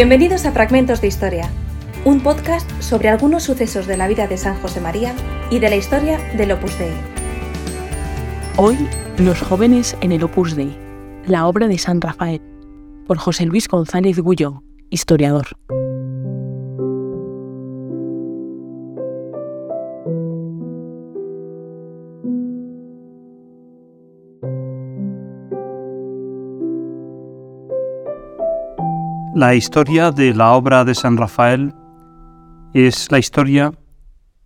Bienvenidos a Fragmentos de Historia, un podcast sobre algunos sucesos de la vida de San José María y de la historia del Opus Dei. Hoy, los jóvenes en el Opus Dei, la obra de San Rafael, por José Luis González Gullo, historiador. La historia de la obra de San Rafael es la historia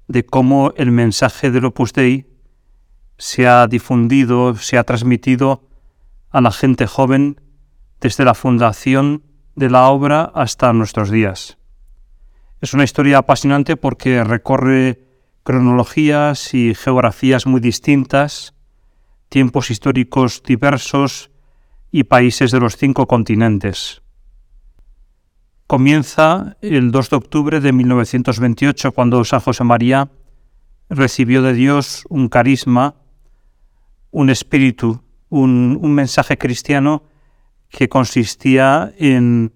de cómo el mensaje del Opus Dei se ha difundido, se ha transmitido a la gente joven desde la fundación de la obra hasta nuestros días. Es una historia apasionante porque recorre cronologías y geografías muy distintas, tiempos históricos diversos y países de los cinco continentes comienza el 2 de octubre de 1928, cuando San José María recibió de Dios un carisma, un espíritu, un, mensaje cristiano que consistía en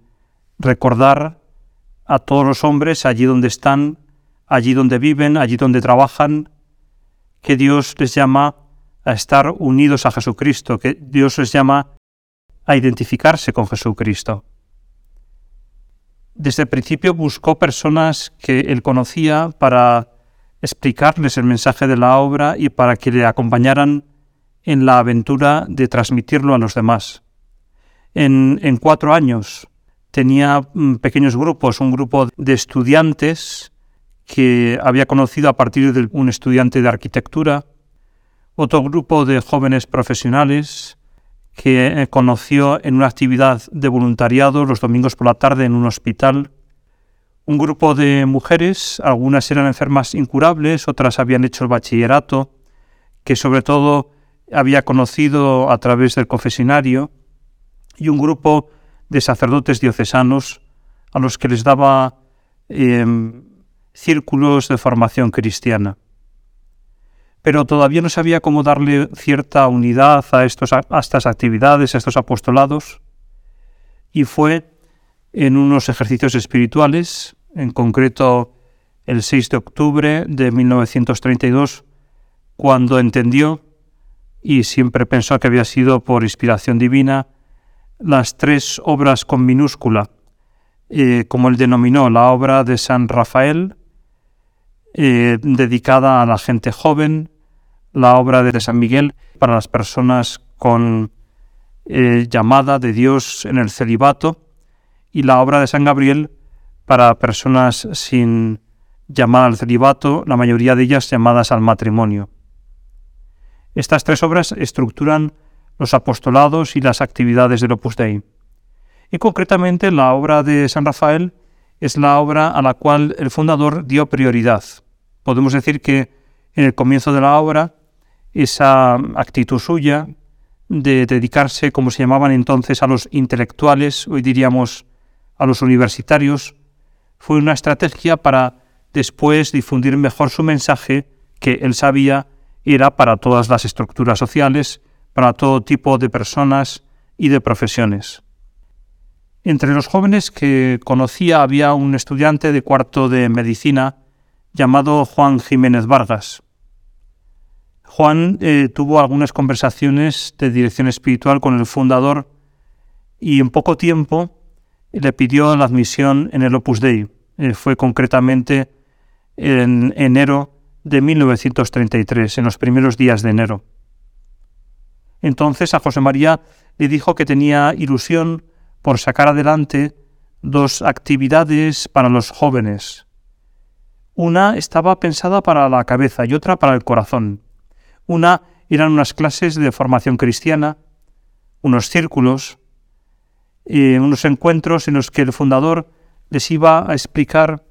recordar a todos los hombres allí donde están, allí donde viven, allí donde trabajan, que Dios les llama a estar unidos a Jesucristo, que Dios les llama a identificarse con Jesucristo desde el principio buscó personas que él conocía para explicarles el mensaje de la obra y para que le acompañaran en la aventura de transmitirlo a los demás. En, cuatro años tenía mm, pequeños grupos, un grupo de estudiantes que había conocido a partir de un estudiante de arquitectura, otro grupo de jóvenes profesionales, que eh, conoció en una actividad de voluntariado los domingos por la tarde en un hospital. Un grupo de mujeres, algunas eran enfermas incurables, otras habían hecho el bachillerato, que sobre todo había conocido a través del confesionario, y un grupo de sacerdotes diocesanos a los que les daba em, círculos de formación cristiana pero todavía no sabía cómo darle cierta unidad a, estas actividades, a estos apostolados, y fue en unos ejercicios espirituales, en concreto el 6 de octubre de 1932, cuando entendió, y siempre pensó que había sido por inspiración divina, las tres obras con minúscula, eh, como él denominó la obra de San Rafael, eh, dedicada a la gente joven, la obra de San Miguel para las personas con eh, llamada de Dios en el celibato y la obra de San Gabriel para personas sin llamada al celibato, la mayoría de ellas llamadas al matrimonio. Estas tres obras estructuran los apostolados y las actividades del Opus Dei. Y concretamente la obra de San Rafael es la obra a la cual el fundador dio prioridad. Podemos decir que en el comienzo de la obra, esa actitud suya de dedicarse, como se llamaban entonces, a los intelectuales, hoy diríamos a los universitarios, fue una estrategia para después difundir mejor su mensaje que él sabía era para todas las estructuras sociales, para todo tipo de personas y de profesiones. Entre los jóvenes que conocía había un estudiante de cuarto de medicina llamado Juan Jiménez Vargas. Juan eh, tuvo algunas conversaciones de dirección espiritual con el fundador y en poco tiempo le pidió la admisión en el Opus Dei. Eh, fue concretamente en enero de 1933, en los primeros días de enero. Entonces a José María le dijo que tenía ilusión por sacar adelante dos actividades para los jóvenes. Una estaba pensada para la cabeza y otra para el corazón. Una eran unas clases de formación cristiana, unos círculos, unos encuentros en los que el fundador les iba a explicar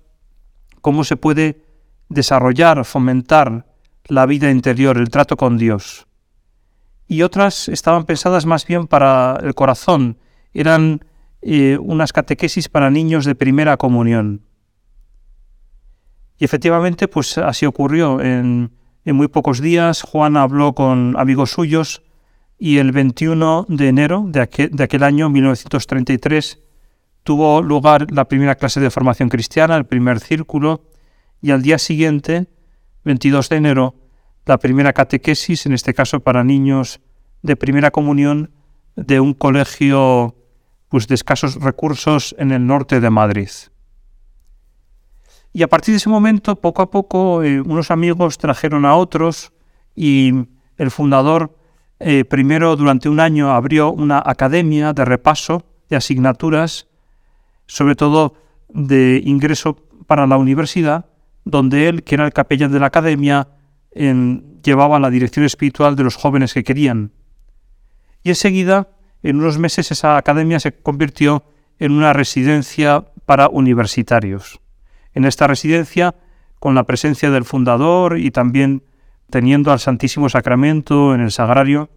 cómo se puede desarrollar, fomentar la vida interior, el trato con Dios. Y otras estaban pensadas más bien para el corazón, eran eh, unas catequesis para niños de primera comunión. Y efectivamente, pues así ocurrió. En, muy pocos días Juan habló con amigos suyos y el 21 de enero de aquel, de aquel año 1933 tuvo lugar la primera clase de formación cristiana, el primer círculo, y al día siguiente, 22 de enero, la primera catequesis, en este caso para niños de primera comunión de un colegio pues, de escasos recursos en el norte de Madrid. Y a partir de ese momento, poco a poco, eh, unos amigos trajeron a otros y el fundador eh, primero durante un año abrió una academia de repaso de asignaturas, sobre todo de ingreso para la universidad, donde él, que era el capellán de la academia, llevaba la dirección espiritual de los jóvenes que querían. Y enseguida, en unos meses, esa academia se convirtió en una residencia para universitarios. En esta residencia, con la presencia del fundador y también teniendo al Santísimo Sacramento en el sagrario,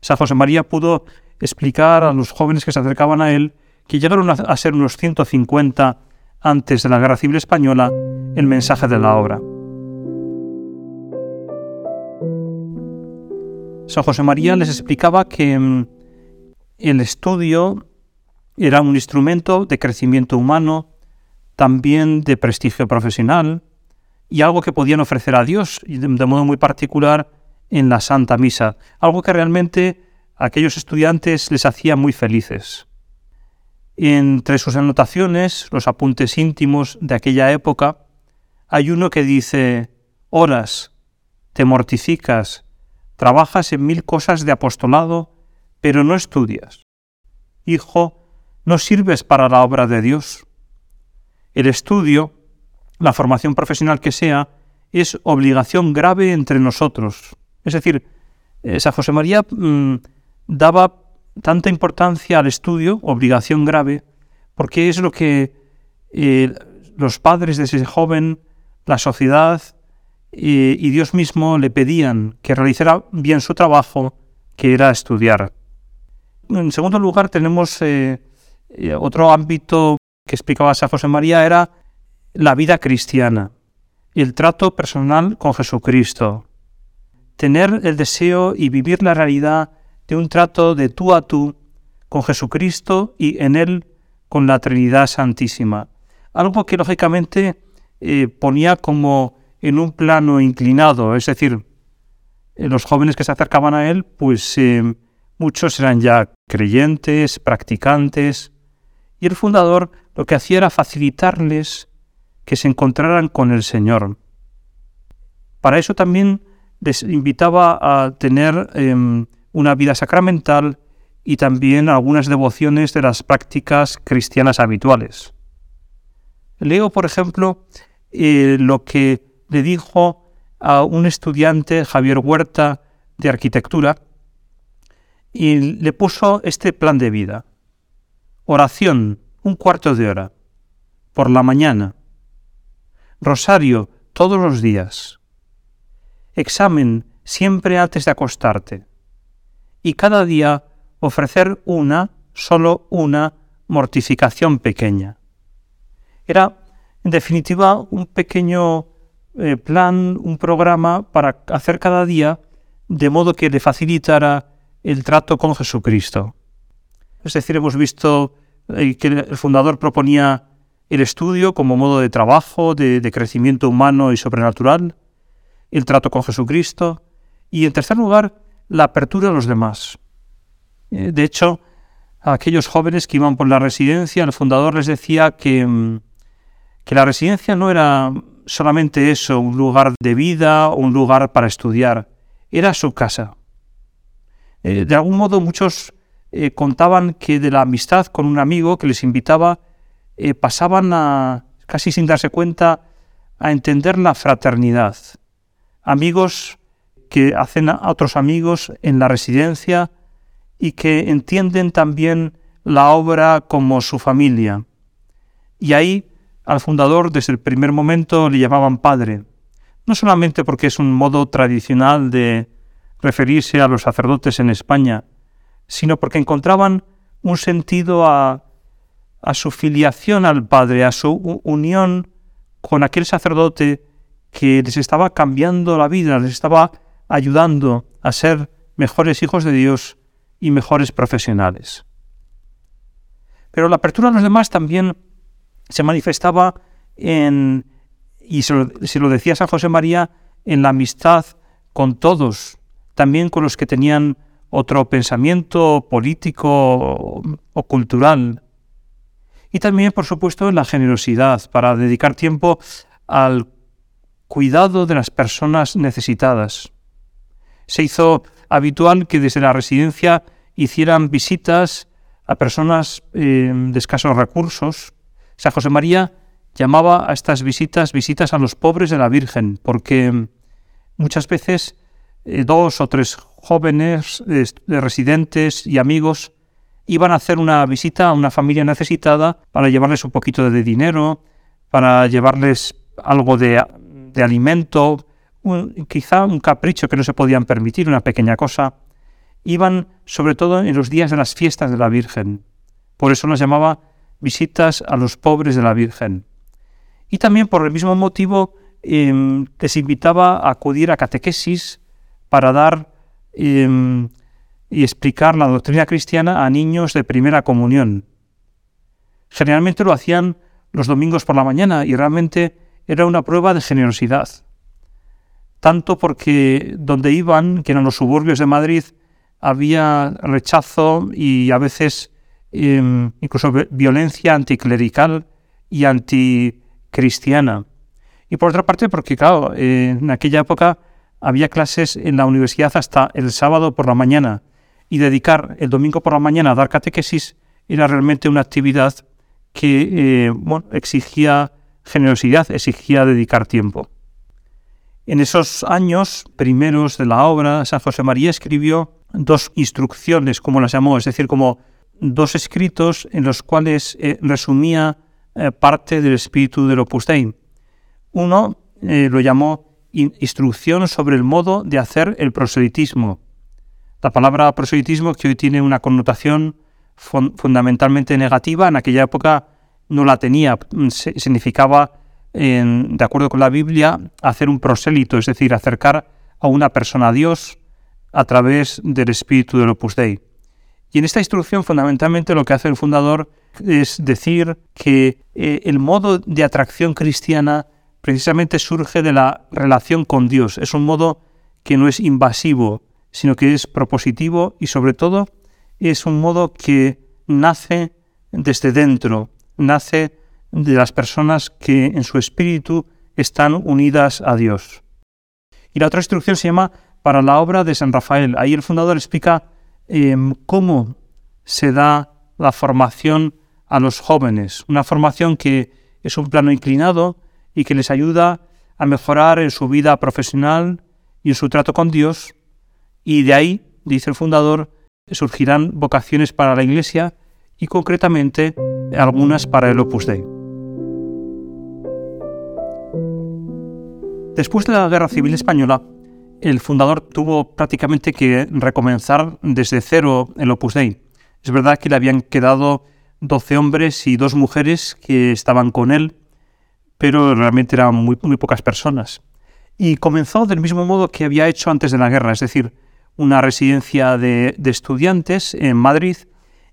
San José María pudo explicar a los jóvenes que se acercaban a él, que llegaron a ser unos 150 antes de la Guerra Civil Española, el mensaje de la obra. San José María les explicaba que mm, el estudio era un instrumento de crecimiento humano, también de prestigio profesional, y algo que podían ofrecer a Dios, de, modo muy particular en la Santa Misa, algo que realmente a aquellos estudiantes les hacía muy felices. Entre sus anotaciones, los apuntes íntimos de aquella época, hay uno que dice, horas, te mortificas, trabajas en mil cosas de apostolado, pero no estudias. Hijo, no sirves para la obra de Dios. El estudio la formación profesional que sea, es obligación grave entre nosotros. Es decir, eh, San José María mm, daba tanta importancia al estudio, obligación grave, porque es lo que eh, los padres de ese joven, la sociedad eh, y Dios mismo le pedían que realizara bien su trabajo, que era estudiar. En segundo lugar, tenemos otro ámbito que explicaba San José María, era la vida cristiana, el trato personal con Jesucristo, tener el deseo y vivir la realidad de un trato de tú a tú con Jesucristo y en Él con la Trinidad Santísima. Algo que lógicamente eh, ponía como en un plano inclinado, es decir, eh, los jóvenes que se acercaban a Él, pues eh, muchos eran ya creyentes, practicantes, y el fundador lo que hacía era facilitarles que se encontraran con el Señor. Para eso también les invitaba a tener em, una vida sacramental y también algunas devociones de las prácticas cristianas habituales. Leo, por ejemplo, eh, lo que le dijo a un estudiante, Javier Huerta, de arquitectura, y le puso este plan de vida. Oración, un cuarto de hora, por la mañana, Rosario todos los días. Examen siempre antes de acostarte. Y cada día ofrecer una, solo una, mortificación pequeña. Era, en definitiva, un pequeño eh, plan, un programa para hacer cada día de modo que le facilitara el trato con Jesucristo. Es decir, hemos visto eh, que el fundador proponía el estudio como modo de trabajo, de, crecimiento humano y sobrenatural, el trato con Jesucristo y, en tercer lugar, la apertura a los demás. Eh, de hecho, a aquellos jóvenes que iban por la residencia, el fundador les decía que, mm, que la residencia no era solamente eso, un lugar de vida un lugar para estudiar, era su casa. Eh, de algún modo muchos eh, contaban que de la amistad con un amigo que les invitaba eh, pasaban a, casi sin darse cuenta, a entender la fraternidad. Amigos que hacen a otros amigos en la residencia y que entienden también la obra como su familia. Y ahí al fundador desde el primer momento le llamaban padre, no solamente porque es un modo tradicional de referirse a los sacerdotes en España, sino porque encontraban un sentido a su filiación al Padre, a su unión con aquel sacerdote que les estaba cambiando la vida, les estaba ayudando a ser mejores hijos de Dios y mejores profesionales. Pero la apertura a los demás también se manifestaba en, y se lo, decía San José María, en la amistad con todos, también con los que tenían otro pensamiento político o cultural. Y también, por supuesto, la generosidad, para dedicar tiempo al cuidado de las personas necesitadas. Se hizo habitual que desde la residencia hicieran visitas a personas eh, de escasos recursos. San José María llamaba a estas visitas visitas a los pobres de la Virgen, porque muchas veces eh, dos o tres jóvenes residentes y amigos iban a hacer una visita a una familia necesitada para llevarles un poquito de dinero, para llevarles algo de, alimento, quizá un capricho que no se podían permitir, una pequeña cosa. Iban sobre todo en los días de las fiestas de la Virgen. Por eso las llamaba visitas a los pobres de la Virgen. Y también por el mismo motivo em, les invitaba a acudir a catequesis para dar em, y explicar la doctrina cristiana a niños de primera comunión. Generalmente lo hacían los domingos por la mañana y realmente era una prueba de generosidad. Tanto porque donde iban, que eran los suburbios de Madrid, había rechazo y a veces em, incluso violencia anticlerical y anticristiana. Y por otra parte, porque claro, en aquella época había clases en la universidad hasta el sábado por la mañana y dedicar el domingo por la mañana a dar catequesis era realmente una actividad que eh, exigía generosidad, exigía dedicar tiempo. En esos años primeros de la obra, San José María escribió dos instrucciones, como las llamó, es decir, como dos escritos en los cuales eh, resumía eh, parte del espíritu del Opus Dei. Uno lo llamó instrucción sobre el modo de hacer el proselitismo. La palabra proselitismo, que hoy tiene una connotación fundamentalmente negativa, en aquella época no la tenía, mm, significaba, de acuerdo con la Biblia, hacer un prosélito, es decir, acercar a una persona a Dios a través del espíritu del Opus Dei. Y en esta instrucción, fundamentalmente, lo que hace el fundador es decir que eh, el modo de atracción cristiana precisamente surge de la relación con Dios. Es un modo que no es invasivo, sino que es propositivo y sobre todo es un modo que nace desde dentro, nace de las personas que en su espíritu están unidas a Dios. Y la otra instrucción se llama para la obra de San Rafael. Ahí el fundador explica em, cómo se da la formación a los jóvenes, una formación que es un plano inclinado, y que les ayuda a mejorar en su vida profesional y en su trato con Dios. Y de ahí, dice el fundador, surgirán vocaciones para la Iglesia y concretamente algunas para el Opus Dei. Después de la Guerra Civil Española, el fundador tuvo prácticamente que recomenzar desde cero el Opus Dei. Es verdad que le habían quedado 12 hombres y dos mujeres que estaban con él pero realmente eran muy, muy pocas personas. Y comenzó del mismo modo que había hecho antes de la guerra, es decir, una residencia de, estudiantes en Madrid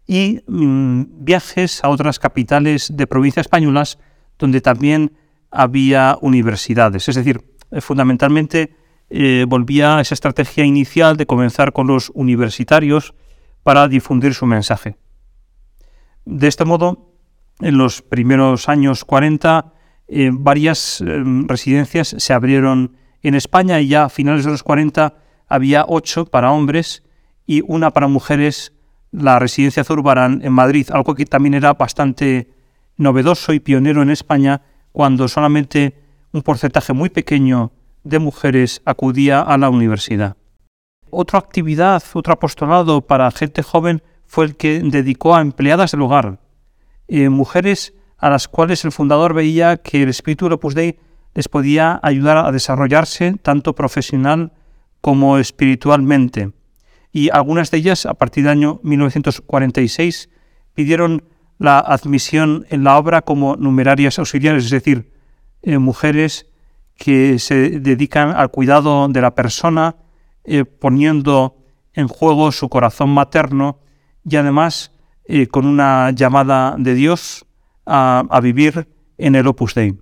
y mm, viajes a otras capitales de provincias españolas donde también había universidades. Es decir, eh, fundamentalmente eh, volvía a esa estrategia inicial de comenzar con los universitarios para difundir su mensaje. De este modo, en los primeros años 40 eh, varias eh, residencias se abrieron en España y ya a finales de los 40 había ocho para hombres y una para mujeres, la residencia Zurbarán en Madrid, algo que también era bastante novedoso y pionero en España cuando solamente un porcentaje muy pequeño de mujeres acudía a la universidad. Otra actividad, otro apostolado para gente joven fue el que dedicó a empleadas del hogar, eh, mujeres a las cuales el fundador veía que el espíritu del Opus Dei les podía ayudar a desarrollarse tanto profesional como espiritualmente. Y algunas de ellas, a partir del año 1946, pidieron la admisión en la obra como numerarias auxiliares, es decir, eh, mujeres que se dedican al cuidado de la persona, eh, poniendo en juego su corazón materno y además eh, con una llamada de Dios a, vivir en el Opus Dei.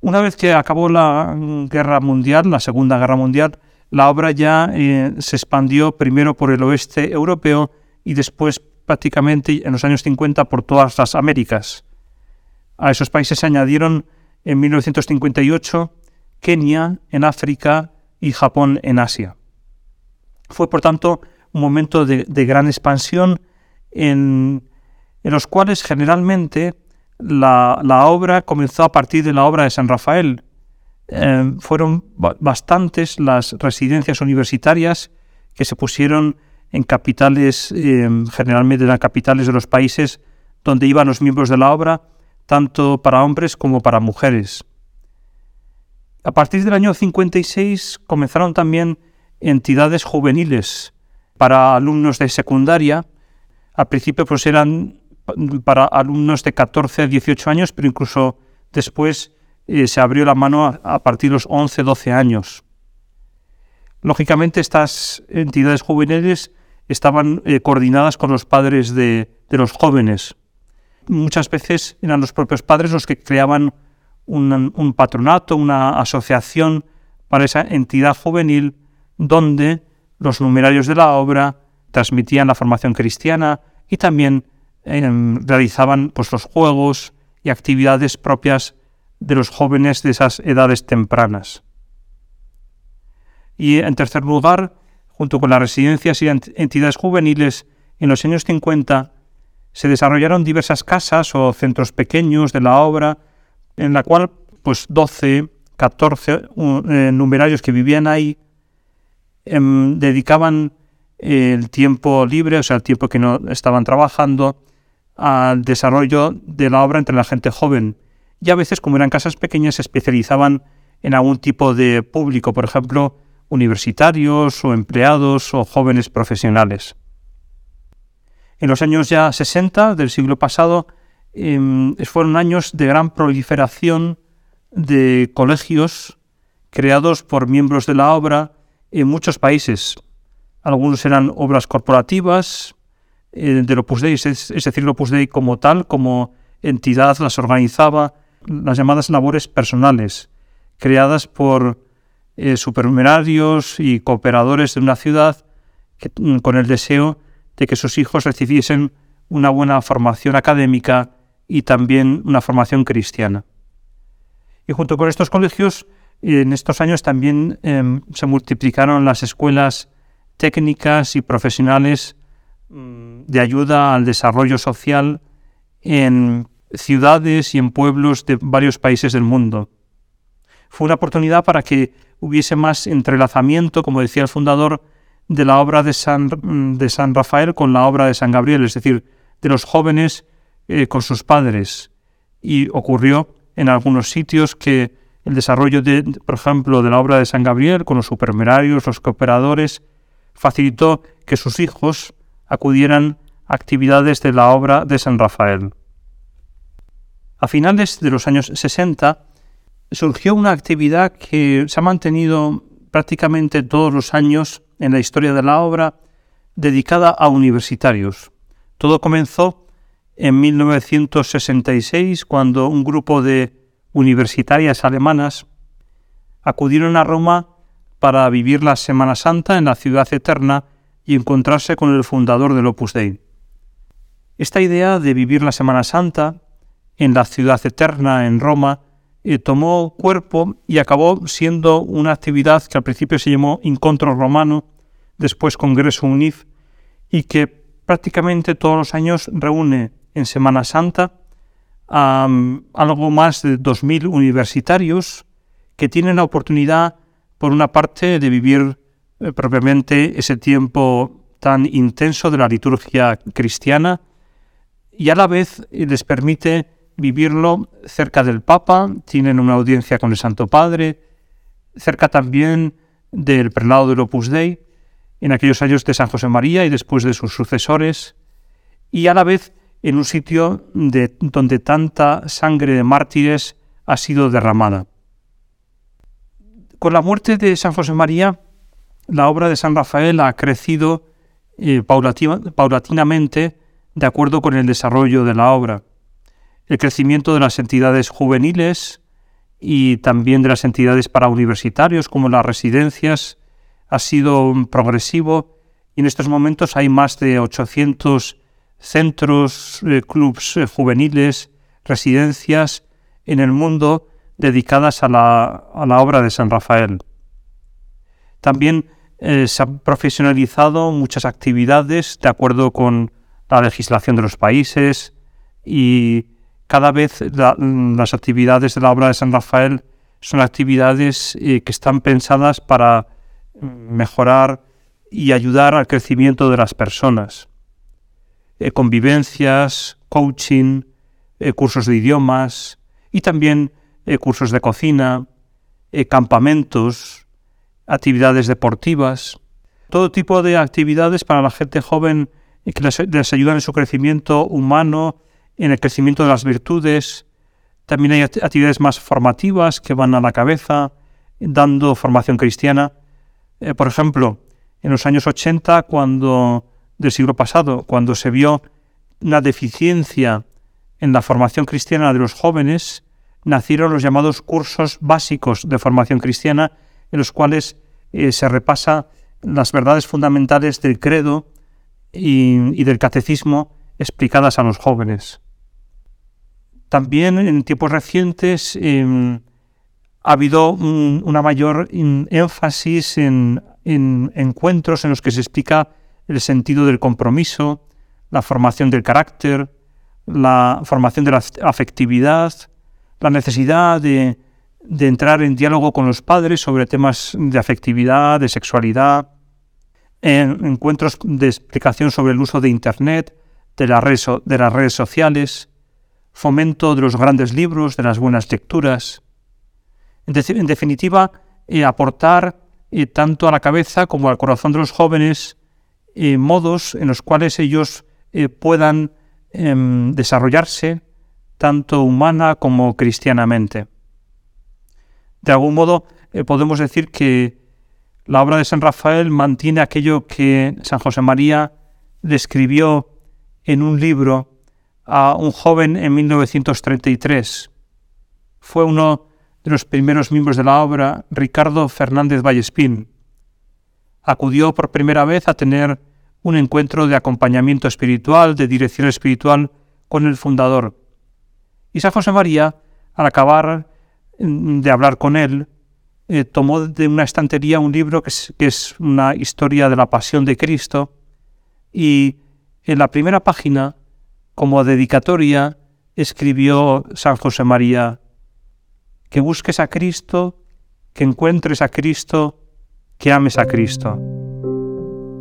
Una vez que acabó la guerra mundial, la Segunda Guerra Mundial, la obra ya eh, se expandió primero por el oeste europeo y después prácticamente en los años 50 por todas las Américas. A esos países se añadieron en 1958 Kenia en África y Japón en Asia. Fue, por tanto, un momento de, gran expansión en, los cuales generalmente la, obra comenzó a partir de la obra de San Rafael. Eh, fueron bastantes las residencias universitarias que se pusieron en capitales, eh, generalmente en las capitales de los países donde iban los miembros de la obra, tanto para hombres como para mujeres. A partir del año 56 comenzaron también entidades juveniles para alumnos de secundaria. Al principio pues eran para alumnos de 14 a 18 años, pero incluso después eh, se abrió la mano a, partir de los 11, 12 años. Lógicamente estas entidades juveniles estaban eh, coordinadas con los padres de, de, los jóvenes. Muchas veces eran los propios padres los que creaban un, patronato, una asociación para esa entidad juvenil donde los numerarios de la obra transmitían la formación cristiana y también realizaban pues, los juegos y actividades propias de los jóvenes de esas edades tempranas. Y en tercer lugar, junto con las residencias y entidades juveniles, en los años 50 se desarrollaron diversas casas o centros pequeños de la obra en la cual pues 12, 14 eh, numerarios que vivían ahí em, dedicaban el tiempo libre, o sea, el tiempo que no estaban trabajando, al desarrollo de la obra entre la gente joven. Y a veces, como eran casas pequeñas, se especializaban en algún tipo de público, por ejemplo, universitarios o empleados o jóvenes profesionales. En los años ya 60 del siglo pasado Em, fueron años de gran proliferación de colegios creados por miembros de la obra en muchos países. Algunos eran obras corporativas eh, del Opus Dei, es, decir, el Opus Dei como tal, como entidad, las organizaba, las llamadas labores personales, creadas por eh, supernumerarios y cooperadores de una ciudad mm, con el deseo de que sus hijos recibiesen una buena formación académica y también una formación cristiana. Y junto con estos colegios, en estos años también em, se multiplicaron las escuelas técnicas y profesionales mm, de ayuda al desarrollo social en ciudades y en pueblos de varios países del mundo. Fue una oportunidad para que hubiese más entrelazamiento, como decía el fundador, de la obra de San, de San Rafael con la obra de San Gabriel, es decir, de los jóvenes eh, con sus padres. Y ocurrió en algunos sitios que el desarrollo, de, por ejemplo, de la obra de San Gabriel con los supermerarios, los cooperadores, facilitó que sus hijos acudieran actividades de la obra de San Rafael. A finales de los años 60 surgió una actividad que se ha mantenido prácticamente todos los años en la historia de la obra dedicada a universitarios. Todo comenzó en 1966, cuando un grupo de universitarias alemanas acudieron a Roma para vivir la Semana Santa en la ciudad eterna y encontrarse con el fundador del Opus Dei. Esta idea de vivir la Semana Santa en la ciudad eterna en Roma eh, tomó cuerpo y acabó siendo una actividad que al principio se llamó Encontro Romano, después Congreso UNIF, y que prácticamente todos los años reúne en Semana Santa a algo más de 2.000 universitarios que tienen la oportunidad, por una parte, de vivir eh, propiamente ese tiempo tan intenso de la liturgia cristiana y a la vez eh, les permite vivirlo cerca del Papa, tienen una audiencia con el Santo Padre, cerca también del prelado del Opus Dei, en aquellos años de San José María y después de sus sucesores, y a la vez en un sitio de, donde tanta sangre de mártires ha sido derramada. Con la muerte de San José María, la obra de San Rafael ha crecido eh, paulatinamente de acuerdo con el desarrollo de la obra. El crecimiento de las entidades juveniles y también de las entidades para universitarios como las residencias ha sido progresivo y en estos momentos hay más de 800 centros, eh, clubs eh, juveniles, residencias en el mundo dedicadas a la, a la obra de San Rafael. También eh, se han profesionalizado muchas actividades de acuerdo con la legislación de los países y cada vez las actividades de la obra de San Rafael son actividades que están pensadas para mejorar y ayudar al crecimiento de las personas. Eh, convivencias, coaching, eh, cursos de idiomas y también eh, cursos de cocina, campamentos, actividades deportivas, todo tipo de actividades para la gente joven que les, ayudan en su crecimiento humano, en el crecimiento de las virtudes. También hay actividades más formativas que van a la cabeza, dando formación cristiana. Eh, por ejemplo, en los años 80 cuando, del siglo pasado, cuando se vio una deficiencia en la formación cristiana de los jóvenes, nacieron los llamados cursos básicos de formación cristiana, en los cuales eh, se repasa las verdades fundamentales del credo y, del catecismo explicadas a los jóvenes. También en tiempos recientes em, ha habido una mayor énfasis en, encuentros en los que se explica el sentido del compromiso, la formación del carácter, la formación de la afectividad, la necesidad de, entrar en diálogo con los padres sobre temas de afectividad, de sexualidad, en encuentros de explicación sobre el uso de Internet, de, de las redes sociales, fomento de los grandes libros, de las buenas lecturas, en definitiva, eh, aportar eh, tanto a la cabeza como al corazón de los jóvenes eh, modos en los cuales ellos puedan em, desarrollarse tanto humana como cristianamente. De algún modo, podemos decir que la obra de San Rafael mantiene aquello que San José María describió en un libro a un joven en 1933. Fue uno de los primeros miembros de la obra, Ricardo Fernández Vallespín. Acudió por primera vez a tener un encuentro de acompañamiento espiritual, de dirección espiritual con el fundador. Y San José María, al acabar mm, de hablar con él, eh, tomó de una estantería un libro que es, que es una historia de la pasión de Cristo y en la primera página, como dedicatoria, escribió San José María, que busques a Cristo, que encuentres a Cristo, que ames a Cristo.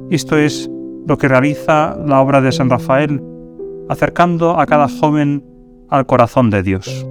Esto es lo que realiza la obra de San Rafael, acercando a cada joven al corazón de Dios.